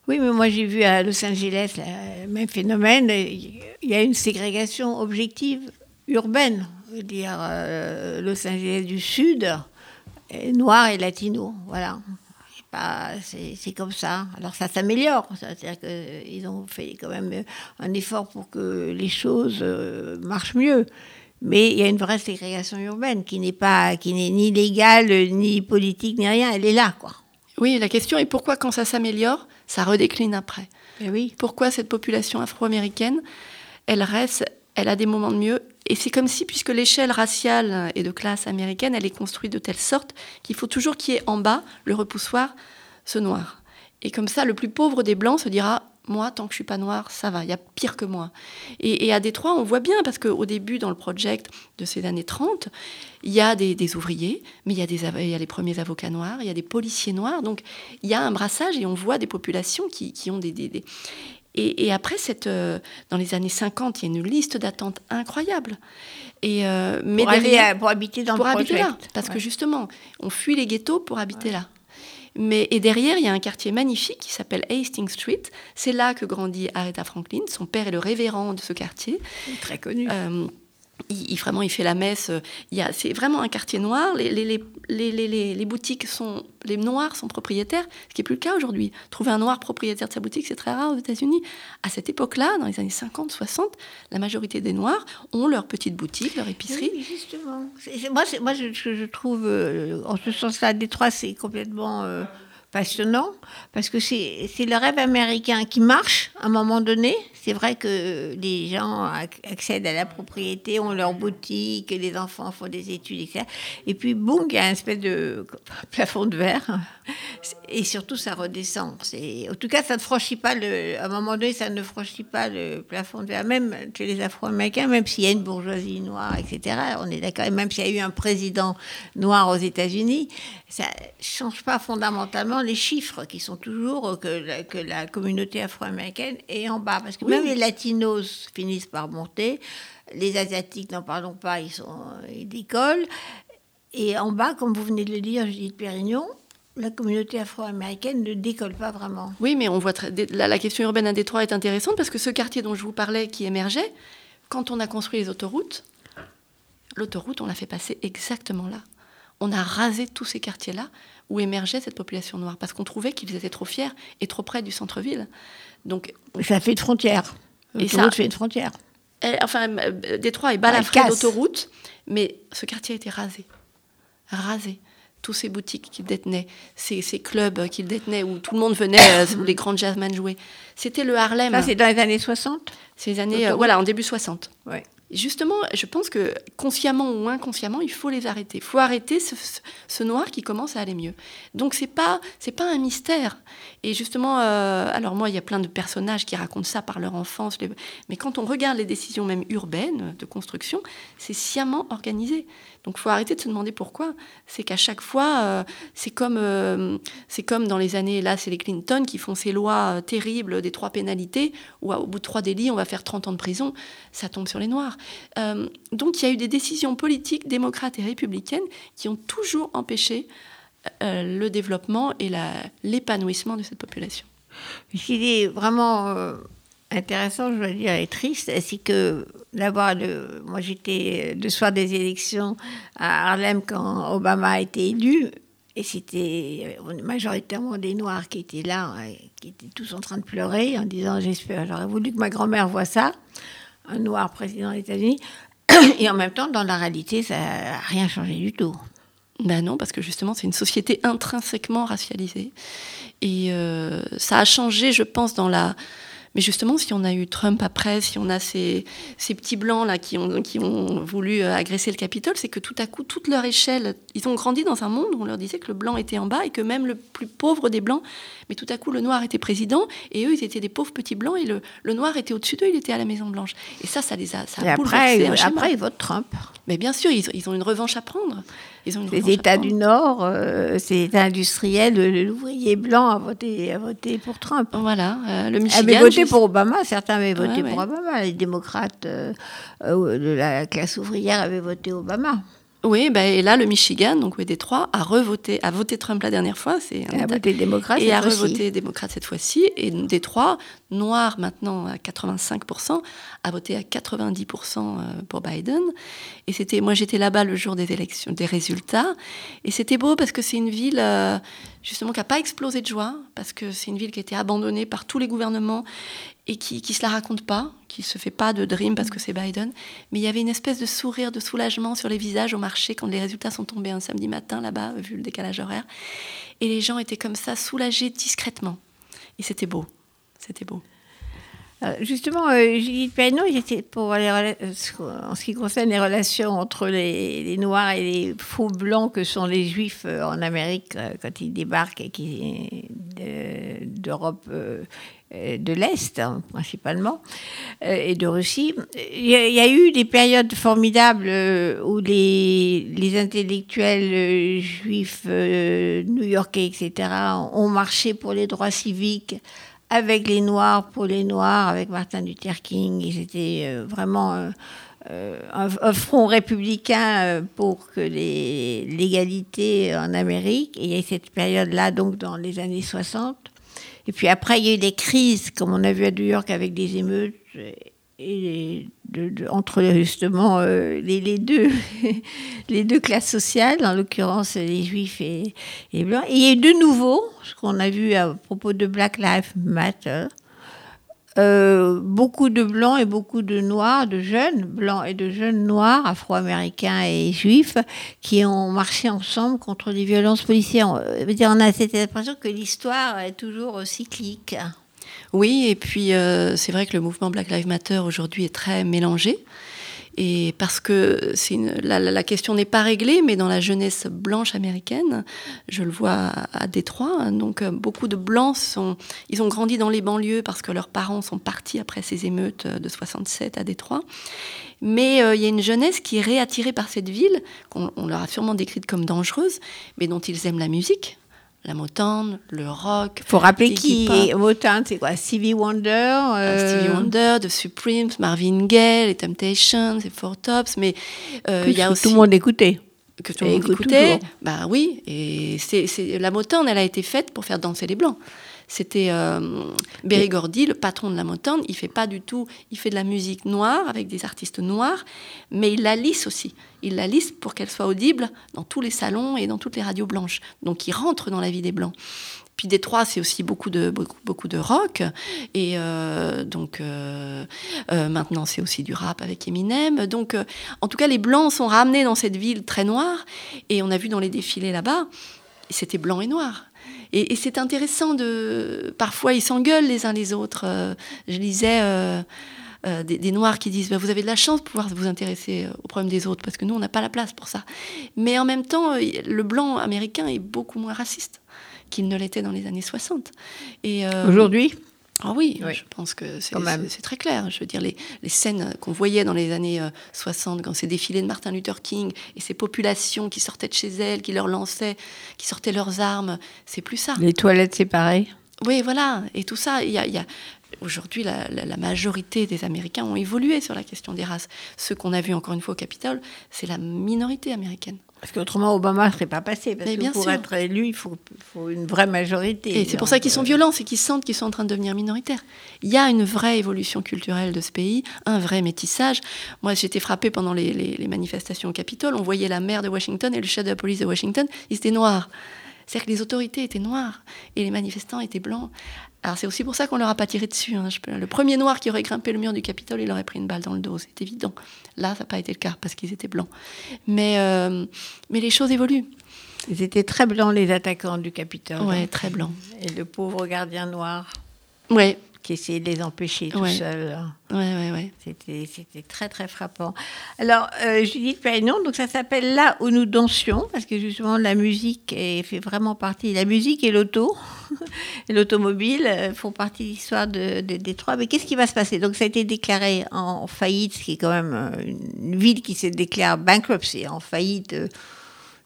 Oui, mais moi j'ai vu à Los Angeles le même phénomène. Il y a une ségrégation objective urbaine. Je veux dire, euh, Los Angeles du Sud, noir et latino. Voilà. C'est comme ça. Alors ça s'améliore. C'est-à-dire qu'ils ont fait quand même un effort pour que les choses euh, marchent mieux. Mais il y a une vraie ségrégation urbaine qui n'est pas, qui n'est ni légale, ni politique, ni rien. Elle est là, quoi. Oui, la question est pourquoi quand ça s'améliore, ça redécline après Mais oui. Pourquoi cette population afro-américaine, elle reste, elle a des moments de mieux Et c'est comme si, puisque l'échelle raciale et de classe américaine, elle est construite de telle sorte qu'il faut toujours qu'il y ait en bas le repoussoir, ce noir. Et comme ça, le plus pauvre des blancs se dira moi, tant que je suis pas noir, ça va, il y a pire que moi. Et, et à Détroit, on voit bien, parce qu'au début, dans le project de ces années 30, il y a des, des ouvriers, mais il y, a des, av- il y a les premiers avocats noirs, il y a des policiers noirs, donc il y a un brassage et on voit des populations qui, qui ont des... des- des- Et, et après, cette, euh, dans les années 50, il y a une liste d'attente incroyable. Et, euh, mais pour, aller derrière- à- pour habiter dans pour le habiter là. Parce que justement, on fuit les ghettos pour habiter là. Mais, et derrière, il y a un quartier magnifique qui s'appelle Hastings Street. C'est là que grandit Aretha Franklin. Son père est le révérend de ce quartier. très connu. Euh, il, vraiment, il fait la messe. euh, Il y a, c'est vraiment un quartier noir. Les, les, les, les, boutiques sont, les noirs sont propriétaires, ce qui n'est plus le cas aujourd'hui. Trouver un noir propriétaire de sa boutique, c'est très rare aux États-Unis. À cette époque-là, dans les années 50, 60, la majorité des noirs ont leur petite boutique, leur épicerie. Oui, justement. Moi, moi je trouve, euh, en ce sens-là, Détroit, c'est complètement euh, passionnant, parce que c'est le rêve américain qui marche à un moment donné. C'est vrai que les gens ac- accèdent à la propriété, ont leur boutique, les enfants font des études, etc. Et puis, boum, il y a un espèce de <laughs> plafond de verre. Et surtout, ça redescend. En tout cas, ça ne franchit pas le. À un moment donné, ça ne franchit pas le plafond de verre. Même chez les Afro-Américains, même s'il y a une bourgeoisie noire, etc. On est d'accord. Et même s'il y a eu un président noir aux États-Unis, ça change pas fondamentalement les chiffres qui sont toujours que la, que la communauté afro-américaine est en bas. Parce que Oui, même les latinos finissent par monter. Les asiatiques, n'en parlons pas, ils, sont, ils décollent. Et en bas, comme vous venez de le dire, Judith Pérignon, la communauté afro-américaine ne décolle pas vraiment. Oui, mais on voit très- la, la question urbaine à Détroit est intéressante parce que ce quartier dont je vous parlais qui émergeait, quand on a construit les autoroutes, l'autoroute, on l'a fait passer exactement là. On a rasé tous ces quartiers-là où émergeait cette population noire parce qu'on trouvait qu'ils étaient trop fiers et trop près du centre-ville. Donc, Ça fait de frontière. Et ça- fait une frontière. elle- enfin, euh, Détroit est balafré casse. d'autoroutes, mais ce quartier a été rasé. Rasé. Tous ces boutiques qu'il détenait, ces, ces clubs qu'il détenait où tout le monde venait, euh, où les grands jazzmen jouaient. C'était le Harlem. Ça, c'est dans les années 60 Ces années, euh, voilà, en début 60. Ouais. Justement, je pense que consciemment ou inconsciemment, il faut les arrêter. Il faut arrêter ce, noir qui commence à aller mieux. Donc c'est pas c'est pas un mystère. Et justement, euh, alors moi, il y a plein de personnages qui racontent ça par leur enfance. Mais quand on regarde les décisions même urbaines de construction, c'est sciemment organisé. Donc faut arrêter de se demander pourquoi. C'est qu'à chaque fois, euh, c'est comme euh, c'est comme dans les années là, c'est les Clinton qui font ces lois terribles des trois pénalités où au bout de trois délits, on va faire 30 ans de prison. Ça tombe sur les noirs. Euh, donc il y a eu des décisions politiques démocrates et républicaines qui ont toujours empêché euh, le développement et l'épanouissement de cette population. Ce qui est vraiment euh, intéressant, je dois dire, et triste, c'est que d'abord, moi j'étais le soir des élections à Harlem quand Obama a été élu, et c'était majoritairement des Noirs qui étaient là, euh, qui étaient tous en train de pleurer en disant J'espère, j'aurais voulu que ma grand-mère voie ça, un Noir président des États-Unis. <clears throat> Et en même temps, dans la réalité, ça n'a rien changé du tout. Ben non, parce que justement, c'est une société intrinsèquement racialisée. Et euh, ça a changé, je pense, dans la... Mais justement, si on a eu Trump après, si on a ces, ces petits blancs là qui ont, qui ont voulu euh, agresser le Capitole, c'est que tout à coup, toute leur échelle, ils ont grandi dans un monde où on leur disait que le blanc était en bas et que même le plus pauvre des blancs, mais tout à coup, le noir était président et eux, ils étaient des pauvres petits blancs et le, le noir était au-dessus d'eux, il était à la Maison Blanche. Et ça, ça les a, ça a et après, après, ils votent Trump. Mais bien sûr, ils, ils ont une revanche à prendre. Ils ont une Les États du Nord, euh, ces États industriels, l'ouvrier blanc a voté, a voté pour Trump. Voilà, euh, le Avait Michigan. voté juste- pour Obama, certains avaient voté Ouais, pour ouais. Obama. Les démocrates euh, euh, de la classe ouvrière avaient voté Obama. Oui, bah, et là, le Michigan, donc oui, Détroit, a revoté, a voté Trump la dernière fois. C'est un Elle a voté démocrate. et cette a fois-ci. revoté démocrate cette fois-ci. Et Détroit, noir maintenant à 85%, a voté à 90% euh, pour Biden. Et c'était, moi j'étais là-bas le jour des élections, des résultats. Et c'était beau parce que c'est une ville euh, justement qui n'a pas explosé de joie, parce que c'est une ville qui a été abandonnée par tous les gouvernements et qui, qui se la raconte pas, qui se fait pas de dream parce que c'est Biden. Mais il y avait une espèce de sourire, de soulagement sur les visages au marché quand les résultats sont tombés un samedi matin là-bas, vu le décalage horaire. Et les gens étaient comme ça, soulagés discrètement. Et c'était beau. C'était beau. Euh, Justement, euh, Judith j'étais pour les euh, en ce qui concerne les relations entre les, les Noirs et les faux blancs que sont les Juifs euh, en Amérique quand ils débarquent et qui de- d'Europe de l'Est hein, principalement euh, et de Russie. Il y, a, eu des périodes formidables euh, où les, intellectuels euh, juifs euh, new-yorkais, etc., ont marché pour les droits civiques avec les Noirs, pour les Noirs, avec Martin Luther King. Ils étaient euh, vraiment euh, euh, un, un front républicain euh, pour que l'égalité en Amérique. Et il y a cette période-là, donc dans les années 60. Et puis après, il y a eu des crises, comme on a vu à New York avec des émeutes. Et entre justement euh, les, deux, <laughs> les deux classes sociales, en l'occurrence les juifs et les blancs. Et il y a eu de nouveau, ce qu'on a vu à propos de Black Lives Matter, euh, beaucoup de blancs et beaucoup de noirs, de jeunes blancs et de jeunes noirs, afro-américains et juifs, qui ont marché ensemble contre les violences policières. On, euh, on a cette impression que l'histoire est toujours cyclique. Oui, et puis euh, c'est vrai que le mouvement Black Lives Matter aujourd'hui est très mélangé. Et parce que la, question n'est pas réglée, mais dans la jeunesse blanche américaine, je le vois à, Détroit, hein, donc euh, beaucoup de blancs sont, ils ont grandi dans les banlieues parce que leurs parents sont partis après ces émeutes euh, de 67 à Détroit. Mais euh, il y a une jeunesse qui est réattirée par cette ville, qu'on on leur a sûrement décrite comme dangereuse, mais dont ils aiment la musique. La Motown, le rock. faut rappeler qui est Motown, c'est quoi? Stevie Wonder euh, Stevie Wonder, The Supremes, Marvin Gaye, les Temptations, les Four Tops, mais euh, il y a tout aussi le monde écoutait. que tout le monde écoutait. Bah oui, et c'est, c'est- la Motown, elle a été faite pour faire danser les blancs. C'était euh, Berry Gordy, le patron de la Motown. Il fait pas du tout, il fait de la musique noire avec des artistes noirs, mais il la lisse aussi. Il la lisse pour qu'elle soit audible dans tous les salons et dans toutes les radios blanches. Donc il rentre dans la vie des blancs. Puis Détroit, c'est aussi beaucoup de, beaucoup, de rock. Et euh, donc, euh, euh, maintenant, c'est aussi du rap avec Eminem. Donc, en tout cas, les Blancs sont ramenés dans cette ville très noire. Et on a vu dans les défilés là-bas, c'était blanc et noir. Et, c'est intéressant de. Parfois, ils s'engueulent les uns les autres. Euh, je lisais. euh, euh, des, Noirs qui disent bah, Vous avez de la chance de pouvoir vous intéresser aux problèmes des autres, parce que nous, on n'a pas la place pour ça. Mais en même temps, le blanc américain est beaucoup moins raciste qu'il ne l'était dans les années 60. Et, Aujourd'hui, ah oui, Oui. je pense que c'est c'est- c'est très clair. Je veux dire, les, les scènes qu'on voyait dans les années euh, 60, quand ces défilés de Martin Luther King et ces populations qui sortaient de chez elles, qui leur lançaient, qui sortaient leurs armes, c'est plus ça. les toilettes séparées. Oui, voilà. Et tout ça, il y a, il y a- aujourd'hui, la, la- la majorité des Américains ont évolué sur la question des races. Ceux qu'on a vus encore une fois au Capitole, c'est la minorité américaine. Parce qu'autrement, Obama ne serait pas passé. Parce Mais que bien pour sûr. être élu, il faut, faut une vraie majorité. Et c'est pour ça qu'ils sont violents, c'est qu'ils sentent qu'ils sont en train de devenir minoritaires. Il y a une vraie évolution culturelle de ce pays, un vrai métissage. Moi, j'étais frappée pendant les, les- les manifestations au Capitole. On voyait la maire de Washington et le chef de la police de Washington, ils étaient noirs. C'est-à-dire que les autorités étaient noires et les manifestants étaient blancs. Alors c'est aussi pour ça qu'on leur a pas tiré dessus. hein. Le premier noir qui aurait grimpé le mur du Capitole, il aurait pris une balle dans le dos, c'est évident. Là, ça n'a pas été le cas parce qu'ils étaient blancs. Mais, euh, mais les choses évoluent. Ils étaient très blancs, les attaquants du Capitole. Ouais, très blancs. Et le pauvre gardien noir Ouais, qui essayait de les empêcher tout seul. ouais, ouais, ouais. C'était, c'était très très frappant. Alors, euh, Judith Perrinon, donc ça s'appelle Là où nous dansions, parce que justement la musique est- fait vraiment partie. La musique et l'auto, et <laughs> l'automobile euh, font partie de l'histoire de, de Détroit. Mais qu'est-ce qui va se passer? Donc ça a été déclaré en faillite, ce qui est quand même euh, une ville qui se déclare bankruptcy, en faillite. euh,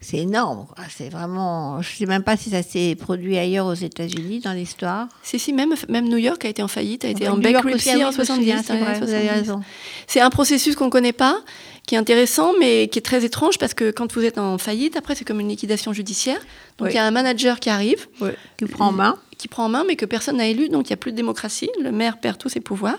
c'est énorme. C'est vraiment. Je ne sais même pas si ça s'est produit ailleurs aux États-Unis dans l'histoire. Si, si, même, même New York a été en faillite, a été en York bankruptcy aussi, ah en oui, je me 70. souviens, c'est dans les vrai, années vous avez 70. raison. C'est un processus qu'on ne connaît pas, qui est intéressant, mais qui est très étrange parce que quand vous êtes en faillite, après, c'est comme une liquidation judiciaire. Donc, Oui. il y a un manager qui arrive, Qui prend en main. Qui prend en main, mais que personne n'a élu, donc il n'y a plus de démocratie. Le maire perd tous ses pouvoirs.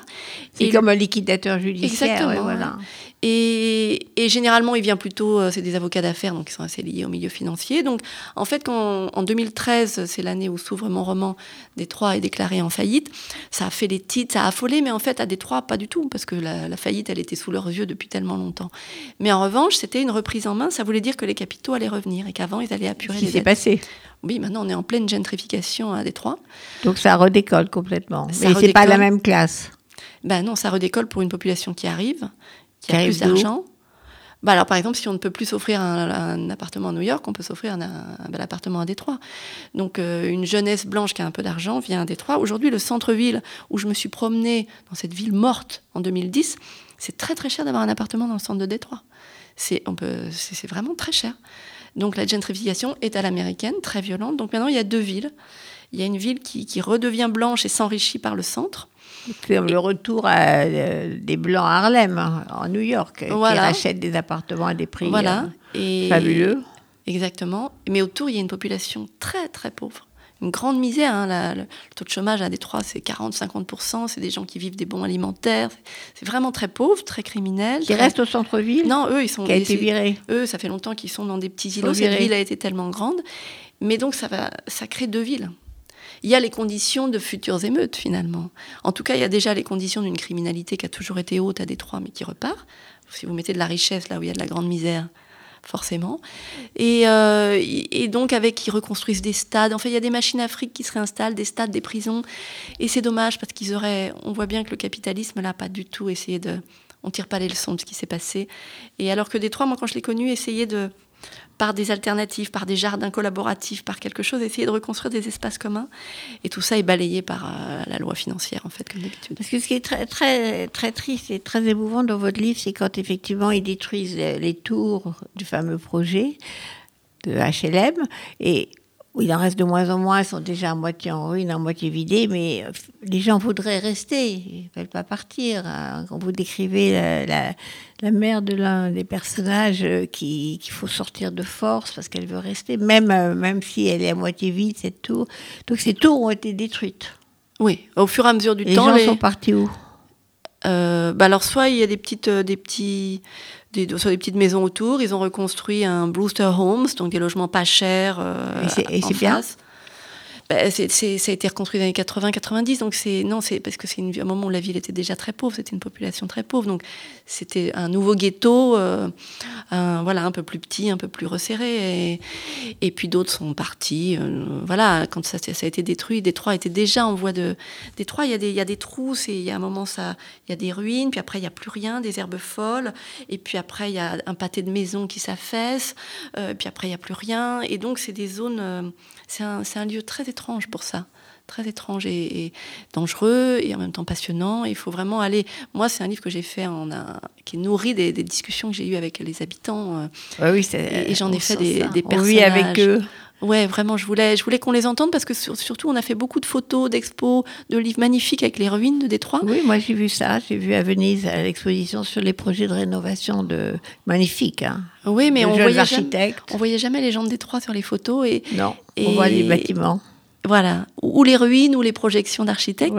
C'est Et comme un liquidateur judiciaire. Exactement, ouais, voilà. Et, et généralement, il vient plutôt, euh, c'est des avocats d'affaires, donc ils sont assez liés au milieu financier. Donc, en fait, quand en 2013, c'est l'année où s'ouvre mon roman, Détroit est déclaré en faillite, ça a fait les titres, ça a affolé, mais en fait, à Détroit, pas du tout, parce que la, la faillite, elle était sous leurs yeux depuis tellement longtemps. Mais en revanche, c'était une reprise en main, ça voulait dire que les capitaux allaient revenir et qu'avant, ils allaient apurer Ce qui s'est passé. Oui, maintenant, on est en pleine gentrification à Détroit. Donc ça redécolle complètement. Ça Mais c'est pas la même classe. Ben non, ça redécolle pour une population qui arrive, qui, Qui a arrive plus d'argent. Bah alors, par exemple, si on ne peut plus s'offrir un, un appartement à New York, on peut s'offrir un, un bel appartement à Détroit. Donc, euh, une jeunesse blanche qui a un peu d'argent vient à Détroit. Aujourd'hui, le centre-ville où je me suis promenée dans cette ville morte en 2010, c'est très très cher d'avoir un appartement dans le centre de Détroit. C'est vraiment très cher. Donc, la gentrification est à l'américaine, très violente. Donc, maintenant, il y a deux villes. Il y a une ville qui, qui redevient blanche et s'enrichit par le centre. C'est le retour à, euh, des Blancs à Harlem, hein, en New York, qui Voilà. rachètent des appartements à des prix Voilà. euh, Et fabuleux. Exactement. Mais autour, il y a une population très, très pauvre. Une grande misère. hein. La- le, le taux de chômage à Détroit, c'est 40-50%. C'est des gens qui vivent des bons alimentaires. C'est- vraiment très pauvre, très criminel. Qui très- reste au centre-ville, Non, eux, ils sont. qui a été viré. Eux, ça fait longtemps qu'ils sont dans des petits îlots. Cette ville a été tellement grande. Mais donc, ça, va, ça crée deux villes. Il y a les conditions de futures émeutes, finalement. En tout cas, il y a déjà les conditions d'une criminalité qui a toujours été haute à Détroit, mais qui repart. Si vous mettez de la richesse là où il y a de la grande misère, forcément. Et, euh, et donc, avec, ils reconstruisent des stades. Enfin, il y a des machines fric qui se réinstallent, des stades, des prisons. Et c'est dommage parce qu'ils auraient. On voit bien que le capitalisme, là, pas du tout essayé de. On tire pas les leçons de ce qui s'est passé. Et alors que Détroit, moi, quand je l'ai connu, essayait de par des alternatives, par des jardins collaboratifs, par quelque chose, essayer de reconstruire des espaces communs. Et tout ça est balayé par euh, la loi financière, en fait, comme d'habitude. Parce que ce qui est très, très, très triste et très émouvant dans votre livre, c'est quand effectivement ils détruisent les les tours du fameux projet de HLM et où il en reste de moins en moins, elles sont déjà à moitié en ruine, à moitié vidées, mais euh, les gens voudraient rester, ils ne veulent pas partir. hein. Quand vous décrivez la, la- la mère de l'un des personnages euh, qui- qu'il faut sortir de force parce qu'elle veut rester, même, euh, même si elle est à moitié vide, cette tour. Donc ces tours ont été détruites. Oui, au fur et à mesure du Les temps, gens les- sont partis où? Euh, bah alors soit il y a des petites, euh, des petits, des, soit des petites maisons autour. Ils ont reconstruit un Brewster Homes, donc des logements pas chers. euh, Et c'est- et en c'est bien face. Bah, ça a été reconstruit dans les 80-90, donc c'est non, c'est parce que c'est un moment où la ville était déjà très pauvre, c'était une population très pauvre, donc c'était un nouveau ghetto, euh, un, voilà, un peu plus petit, un peu plus resserré, et, puis d'autres sont partis. euh, voilà, quand ça, a été détruit, Détroit était déjà en voie de. Détroit, il y a des, trous, c'est- il y a un moment ça, il y a des ruines, puis après il y a plus rien, des herbes folles, et puis après il y a un pâté de maisons qui s'affaisse, euh, puis après il y a plus rien, et donc c'est des zones, c'est un, un lieu très étrange pour ça très étrange et, et dangereux et en même temps passionnant. Il faut vraiment aller. Moi, c'est un livre que j'ai fait en un, qui est nourri des, des discussions que j'ai eues avec les habitants. euh, Ouais, oui, c'est- Et- et j'en ai on fait des- des On vit avec personnages. eux. Ouais, vraiment, je voulais, je voulais qu'on les entende parce que sur- surtout, on a fait beaucoup de photos, d'expos, de livres magnifiques avec les ruines de Détroit. Oui, moi j'ai vu ça. J'ai vu à Venise à l'exposition sur les projets de rénovation de magnifiques. Hein. Oui, mais de on voyait, jamais, on voyait jamais les gens de Détroit sur les photos et Non, on Et- voit les bâtiments. Voilà, ou les ruines ou les projections d'architectes.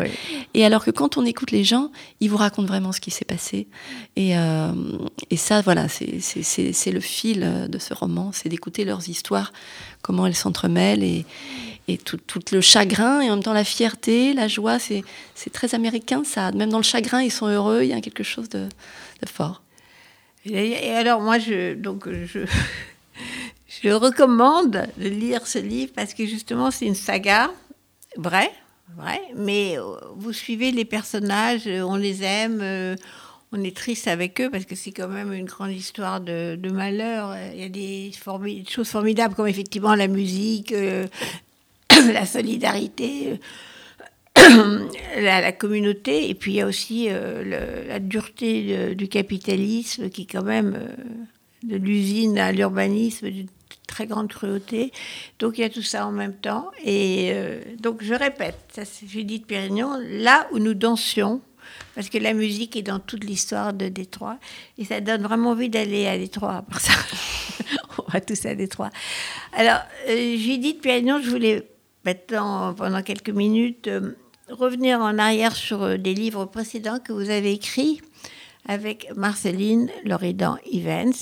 Et alors que quand on écoute les gens, ils vous racontent vraiment ce qui s'est passé. Et, euh, et ça, voilà, c'est- le fil de ce roman, c'est d'écouter leurs histoires, comment elles s'entremêlent et, et tout, tout le chagrin et en même temps la fierté, la joie, c'est c'est très américain ça. Même dans le chagrin, ils sont heureux, il y a quelque chose de, de fort. Et, et alors moi, je, donc, je, je recommande de lire ce livre parce que justement c'est une saga vraie, vraie, mais euh, vous suivez les personnages, euh, on les aime. euh, on est triste avec eux parce que c'est quand même une grande histoire de, malheur. Il y a des, formi- des choses formidables comme effectivement la musique, <coughs> la solidarité, <coughs> la, communauté, et puis il y a aussi la dureté du capitalisme qui quand même, de l'usine à l'urbanisme, d'une très grande cruauté. Donc il y a tout ça en même temps. Et euh, donc je répète, ça c'est Judith Pérignon, là où nous dansions, parce que la musique est dans toute l'histoire de Détroit, et ça donne vraiment envie d'aller à Détroit. Pour ça, <laughs> on va tous à Détroit. Alors, euh, Judith Pérignon, je voulais maintenant, pendant quelques minutes, euh, revenir en arrière sur des livres précédents que vous avez écrits avec Marceline Loridan Evans.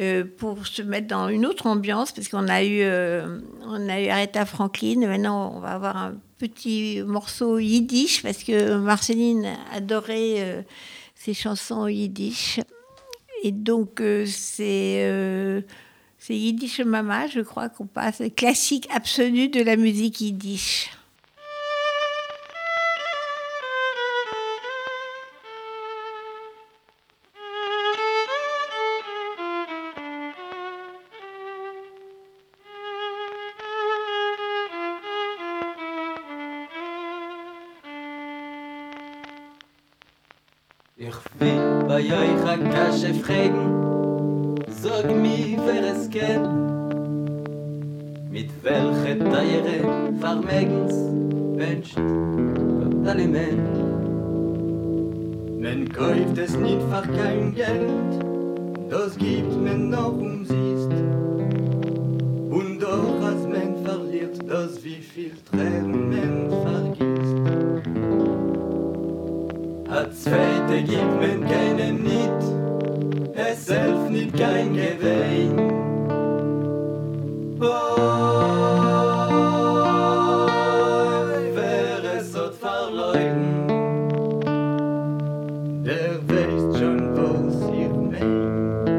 Euh, pour se mettre dans une autre ambiance, parce qu'on a eu, euh, on a eu Aretha Franklin, maintenant on va avoir un petit morceau yiddish, parce que Marceline adorait euh, ses chansons yiddish. Et donc c'est c'est Yiddish Mama, je crois qu'on passe, classique absolu de la musique yiddish. Bei euch a Kasche fragen, sag mir, wer es kennt. Mit welche Teiere Vermögens wünscht Gott alle Men. Man kauft es nicht für kein Geld, das gibt man noch umsiest. Und doch als man verliert, das wie viel Tränen man vergisst. Zweite gibt men keinen nit, es selbst nit kein Gewein. Oi, wer es hat verleugnen, der weiß schon, was ihr meint.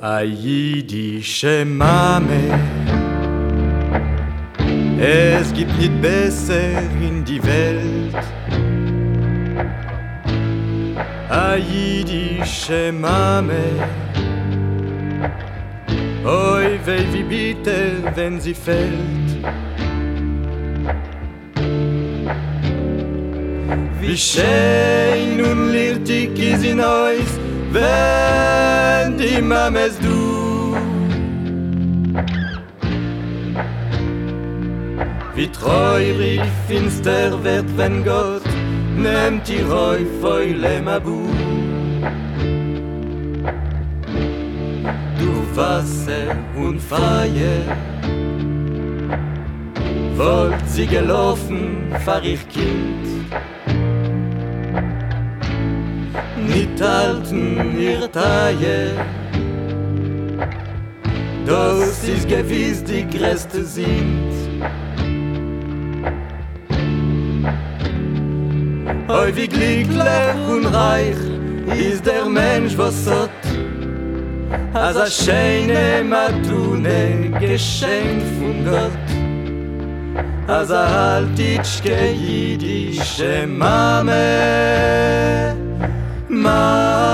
A jiddische Mame, es gibt nicht besser in die Welt. A jiddische Mame, oi weh wie bitter, wenn sie fällt. Wie schön und lirtig ist in euch, wenn die Mames du Wie treurig finster wird, wenn Gott nimmt die Räufeule Mabu. Du Wasser und Feier, wollt sie gelaufen, fahr ich Kind. Nicht halten ihr Taille, das ist gewiss die größte sind. Oi, wie glücklich und reich ist der Mensch, was hat. Als a schöne Matune geschenkt von Gott. Als a haltitschke jüdische Mame, Mame,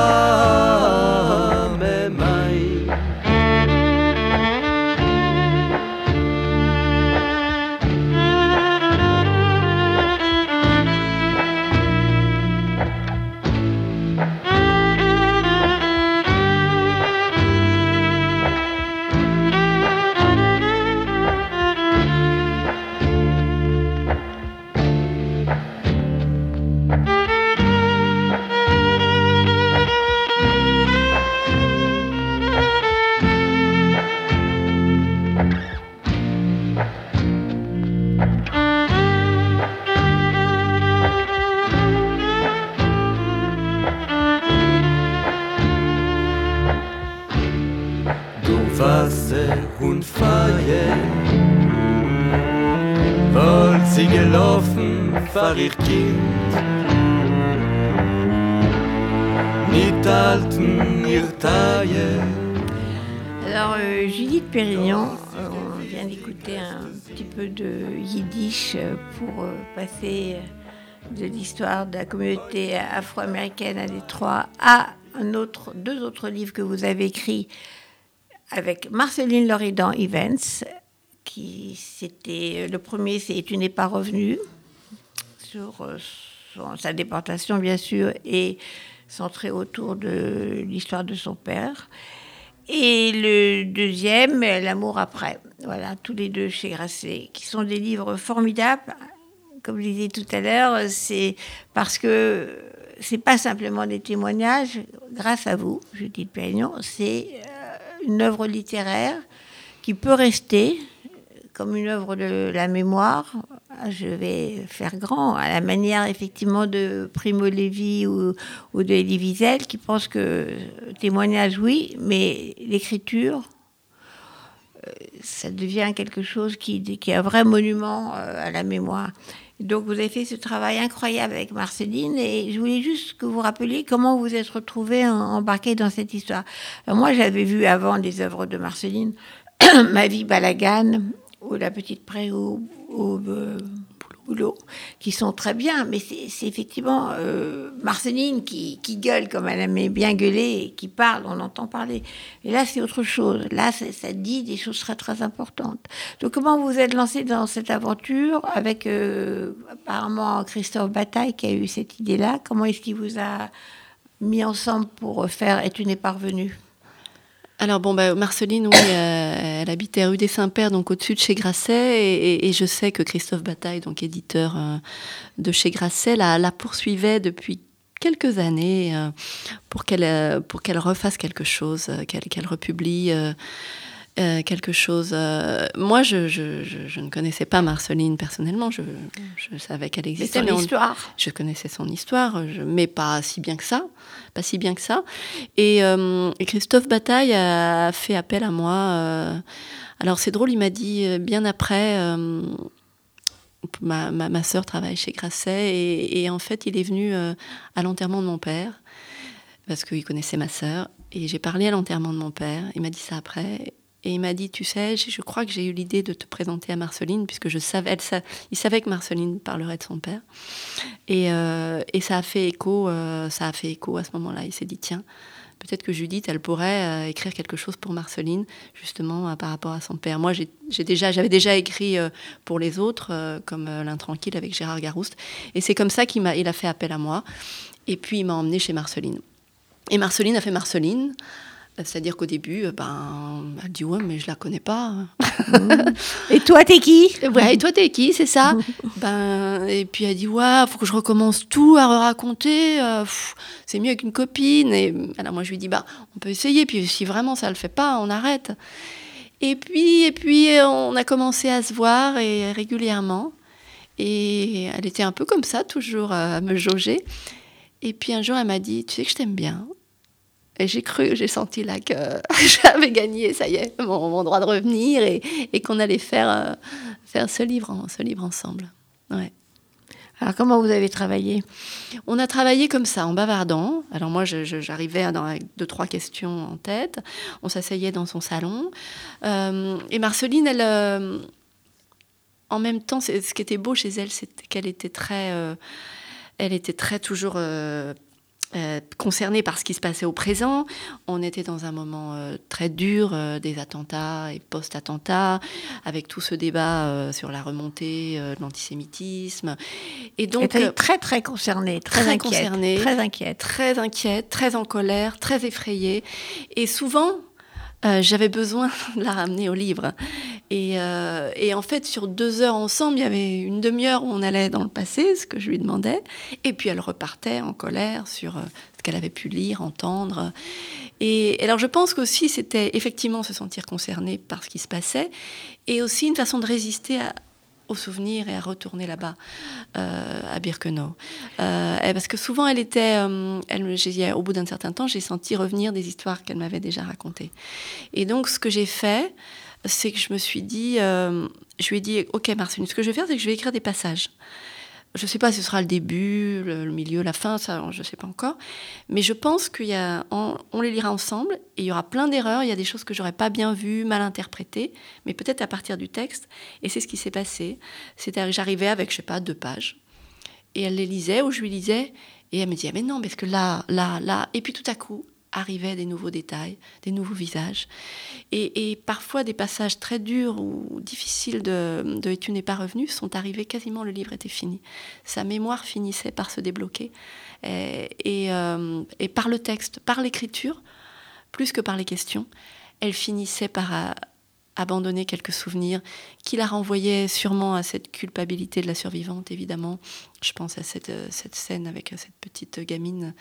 Alors, euh, Judith Pérignon, euh, on vient d'écouter un petit peu de yiddish euh, pour euh, passer de l'histoire de la communauté afro-américaine à Détroit à deux autres livres que vous avez écrits avec Marceline Loridan Evans, qui c'était le premier, c'est Tu n'es pas revenu sur euh, sa déportation bien sûr et centré autour de l'histoire de son père. Et le deuxième, L'amour après. Voilà, tous les deux chez Grasset, qui sont des livres formidables. Comme je disais tout à l'heure, c'est parce que c'est pas simplement des témoignages, grâce à vous, Judith Pérignon, c'est euh, une œuvre littéraire qui peut rester comme une œuvre de la mémoire. Je vais faire grand, à la manière effectivement de Primo Levi ou, de Elie Wiesel, qui pense que témoignage, oui, mais l'écriture, euh, ça devient quelque chose qui, qui est un vrai monument euh, à la mémoire. Donc vous avez fait ce travail incroyable avec Marceline et je voulais juste que vous rappeliez comment vous êtes retrouvés en- embarqués dans cette histoire. Moi j'avais vu avant des œuvres de Marceline, <clears throat> Ma vie Balagan ou La petite pré au, au, euh, boulot, qui sont très bien, mais c'est effectivement euh, Marceline qui, gueule comme elle aimait bien gueuler qui parle, on entend parler. Et là, c'est autre chose. Là, ça dit des choses très très importantes. Donc, comment vous êtes lancé dans cette aventure avec euh, apparemment Christophe Bataille qui a eu cette idée-là? Comment est-ce qu'il vous a mis ensemble pour faire Et tu n'es pas revenu Alors bon, bah, Marceline, oui, euh, elle habitait rue des Saints-Pères, donc au-dessus de chez Grasset, et, je sais que Christophe Bataille, donc éditeur euh, de chez Grasset, la, poursuivait depuis quelques années euh, pour qu'elle pour qu'elle refasse quelque chose, qu'elle republie. Euh, quelque chose. euh, moi, je, je, je, je ne connaissais pas Marceline personnellement. Je, je savais qu'elle existait, son mais on- histoire. je connaissais son histoire, je- mais pas si bien que ça, pas si bien que ça. Et, euh, et Christophe Bataille a fait appel à moi. alors c'est drôle, il m'a dit bien après. ma, ma, ma sœur travaille chez Grasset et, et en fait il est venu à l'enterrement de mon père parce qu'il connaissait ma sœur et j'ai parlé à l'enterrement de mon père. Il m'a dit ça après et il m'a dit tu sais je, crois que j'ai eu l'idée de te présenter à Marceline puisque je savais elle, il savait que Marceline parlerait de son père et, euh, ça a fait écho, euh, ça a fait écho à ce moment-là. Il s'est dit tiens, peut-être que Judith, elle pourrait euh, écrire quelque chose pour Marceline, justement par rapport à son père. Moi, j'ai déjà, j'avais déjà écrit pour les autres, comme L'Intranquille avec Gérard Garouste, et c'est comme ça qu'il m'a, il a fait appel à moi. Et puis il m'a emmené chez Marceline. Et Marceline a fait Marceline. C'est-à-dire qu'au début, euh, ben, elle dit ouais, mais je la connais pas. <laughs> Et toi, t'es qui Ouais, et toi, t'es qui, c'est ça <laughs> Ben, et puis elle dit ouais, faut que je recommence tout à raconter. c'est mieux qu'une copine. Et alors moi, je lui dis bah, on peut essayer. Puis si vraiment ça le fait pas, on arrête. Et puis, et puis, on a commencé à se voir et régulièrement. Et elle était un peu comme ça, toujours à me jauger. Et puis un jour, elle m'a dit, tu sais que je t'aime bien. J'ai cru, j'ai senti là que <laughs> j'avais gagné, ça y est, mon, mon droit de revenir et, et qu'on allait faire, euh, faire ce, livre, en- ce livre ensemble. Ouais. Alors, comment vous avez travaillé? On a travaillé comme ça, en bavardant. Alors moi, j'arrivais avec deux, trois questions en tête. On s'asseyait dans son salon. Euh, et Marceline, elle, euh, en même temps, ce qui était beau chez elle, c'était qu'elle était très, elle était très toujours euh, euh, concernée par ce qui se passait au présent. On était dans un moment euh, très dur euh, des attentats et post-attentats, avec tout ce débat euh, sur la remontée euh, de l'antisémitisme. Et Donc, euh, très, très concernée, très, très inquiète, concernée. Très inquiète. très inquiète, très en colère, très effrayée. Et souvent, euh, j'avais besoin <laughs> de la ramener au livre. Et, euh, et en fait, sur deux heures ensemble, il y avait une demi-heure où on allait dans le passé, ce que je lui demandais. Et puis elle repartait en colère sur euh, ce qu'elle avait pu lire, entendre. Et alors je pense qu'aussi, c'était effectivement se sentir concerné par ce qui se passait. Et aussi une façon de résister à- aux souvenirs et à retourner là-bas, euh, à Birkenau. Euh, parce que souvent, elle était, euh, elle, au bout d'un certain temps, j'ai senti revenir des histoires qu'elle m'avait déjà racontées. Et donc, ce que j'ai fait, c'est que je me suis dit, euh, je lui ai dit, ok Marceline, ce que je vais faire, c'est que je vais écrire des passages. Je ne sais pas si ce sera le début, le, milieu, la fin, ça, je ne sais pas encore. Mais je pense qu'il y a, on, les lira ensemble et il y aura plein d'erreurs. Il y a des choses que j'aurais pas bien vues, mal interprétées, mais peut-être à partir du texte. Et c'est ce qui s'est passé. C'est-à-dire que j'arrivais avec, je sais pas, deux pages. Et elle les lisait ou je lui lisais. Et elle me disait, mais non, parce que là, là, là. Et puis tout à coup, arrivaient des nouveaux détails, des nouveaux visages. Et, parfois, des passages très durs ou difficiles de, de Et tu n'es pas revenu sont arrivés quasiment, le livre était fini. Sa mémoire finissait par se débloquer. Et, et, euh, et par le texte, par l'écriture, plus que par les questions, elle finissait par euh, abandonner quelques souvenirs qui la renvoyaient sûrement à cette culpabilité de la survivante, évidemment. Je pense à cette, euh, cette scène avec euh, cette petite gamine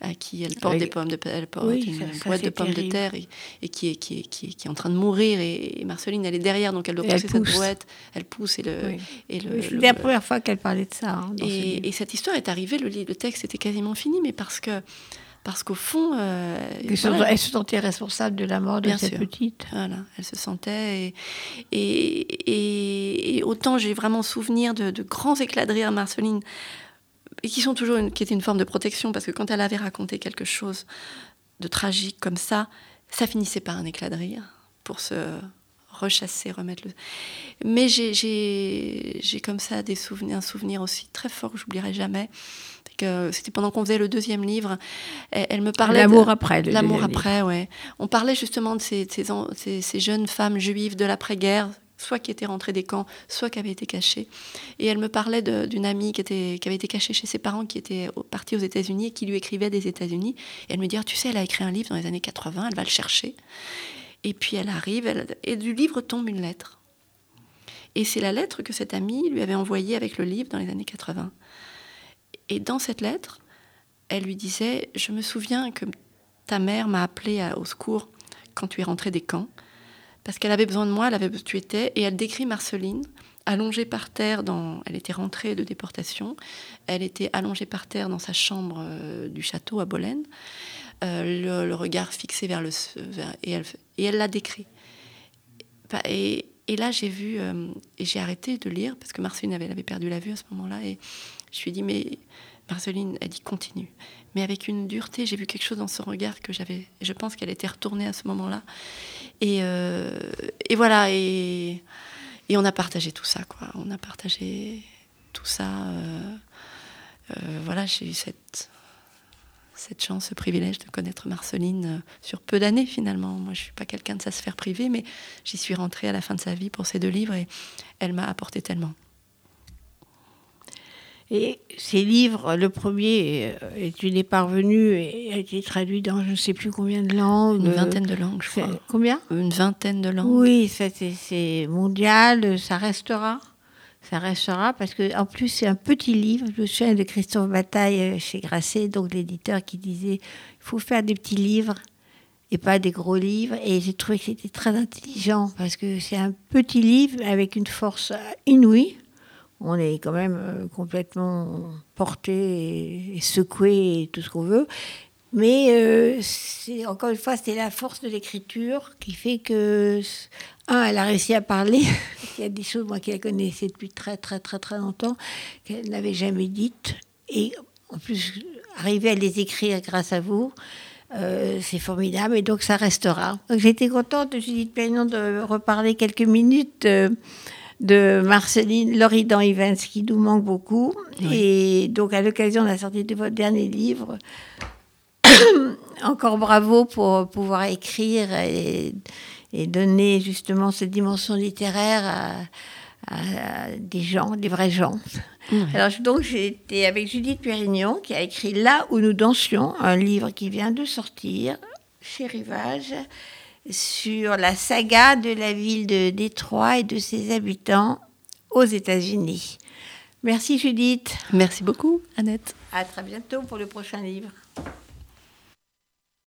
à qui elle porte Avec- des pommes de elle porte Oui, une ça- ça, boîte de pommes de terre et, et qui, est, qui, est, qui, est, qui est en train de mourir et, et Marceline elle est derrière donc elle doit Et pousser cette boîte elle pousse et le, Oui. et le, Oui, le- la première fois qu'elle parlait de ça. hein, ce et, et cette histoire est arrivée, le, le texte était quasiment fini, mais parce que parce qu'au fond, euh, Elle se- voilà, Elle se sentait responsable de la mort de cette sûr. petite. voilà, elle se sentait et, et, et- et autant j'ai vraiment souvenir de, de grands éclats de rire Marceline et qui sont toujours une, qui étaient une forme de protection parce que quand elle avait raconté quelque chose de tragique comme ça, ça finissait par un éclat de rire pour se rechasser, remettre le. Mais j'ai comme ça des souvenirs, un souvenir aussi très fort que j'oublierai jamais. C'était pendant qu'on faisait le deuxième livre. Elle, me parlait. de- L'amour après. le L'amour livre. après, ouais. On parlait justement de ces, de ces, en- ces- ces jeunes femmes juives de l'après-guerre, soit qui étaient rentrées des camps, soit qui avaient été cachées. Et elle me parlait de- d'une amie qui, était, qui avait été cachée chez ses parents, qui était partie aux États-Unis et qui lui écrivait des États-Unis. Et elle me dit Ah, Tu sais, elle a écrit un livre dans les années 80, elle va le chercher. Et puis elle arrive, elle- et du livre tombe une lettre. Et c'est la lettre que cette amie lui avait envoyée avec le livre dans les années 80. Et dans cette lettre, elle lui disait Je me souviens que ta mère m'a appelé à- au secours quand tu es rentrée des camps, parce qu'elle avait besoin de moi, elle avait tu étais, et elle décrit Marceline allongée par terre dans. Elle était rentrée de déportation, elle était allongée par terre dans sa chambre euh, du château à Bolène, euh, le, regard fixé vers le. vers- et elle et elle l'a décrit. Bah, Et, là, j'ai vu, euh, et j'ai arrêté de lire, parce que Marceline avait, avait perdu la vue à ce moment-là, et je lui ai dit, mais Marceline, elle dit continue. Mais avec une dureté, j'ai vu quelque chose dans son regard que j'avais. Je pense qu'elle était retournée à ce moment-là. Et, euh, voilà, et, on a partagé tout ça, quoi. On a partagé tout ça. euh, euh, voilà, j'ai eu cette, cette chance, ce privilège de connaître Marceline sur peu d'années finalement. Moi, je suis pas quelqu'un de sa sphère privée, mais j'y suis rentrée à la fin de sa vie pour ces deux livres et elle m'a apporté tellement. Et ces livres, le premier euh, est une est parvenu et a été traduit dans je ne sais plus combien de langues. Une vingtaine de langues, je crois. Combien? Une vingtaine de langues. Oui, c'est- mondial, ça restera. Ça restera parce que en plus c'est un petit livre. Je me souviens de Christophe Bataille euh, chez Grasset, donc l'éditeur qui disait il faut faire des petits livres et pas des gros livres. Et j'ai trouvé que c'était très intelligent parce que c'est un petit livre avec une force euh, inouïe. On est quand même euh, complètement porté et, secoué et tout ce qu'on veut. Mais euh, encore une fois, c'est la force de l'écriture qui fait que, un, elle a réussi à parler. <laughs> Il y a des choses, moi, qui la connaissais depuis très, très, très, très longtemps, qu'elle n'avait jamais dites. Et en plus, arriver à les écrire grâce à vous, euh, c'est formidable. Et donc, ça restera. J'étais contente, Judith Pagnon, de reparler quelques minutes. De Marceline Loridan Evans qui nous manque beaucoup. Et donc, à l'occasion de la sortie de votre dernier livre, <coughs> encore bravo pour pouvoir écrire et, et donner justement cette dimension littéraire à, à des gens, des vrais gens. Alors donc j'ai été avec Judith Pérignon qui a écrit Là où nous dansions, un livre qui vient de sortir chez Rivage sur la saga de la ville de Détroit et de ses habitants aux États-Unis. Merci Judith. Merci beaucoup, Annette. À très bientôt pour le prochain livre.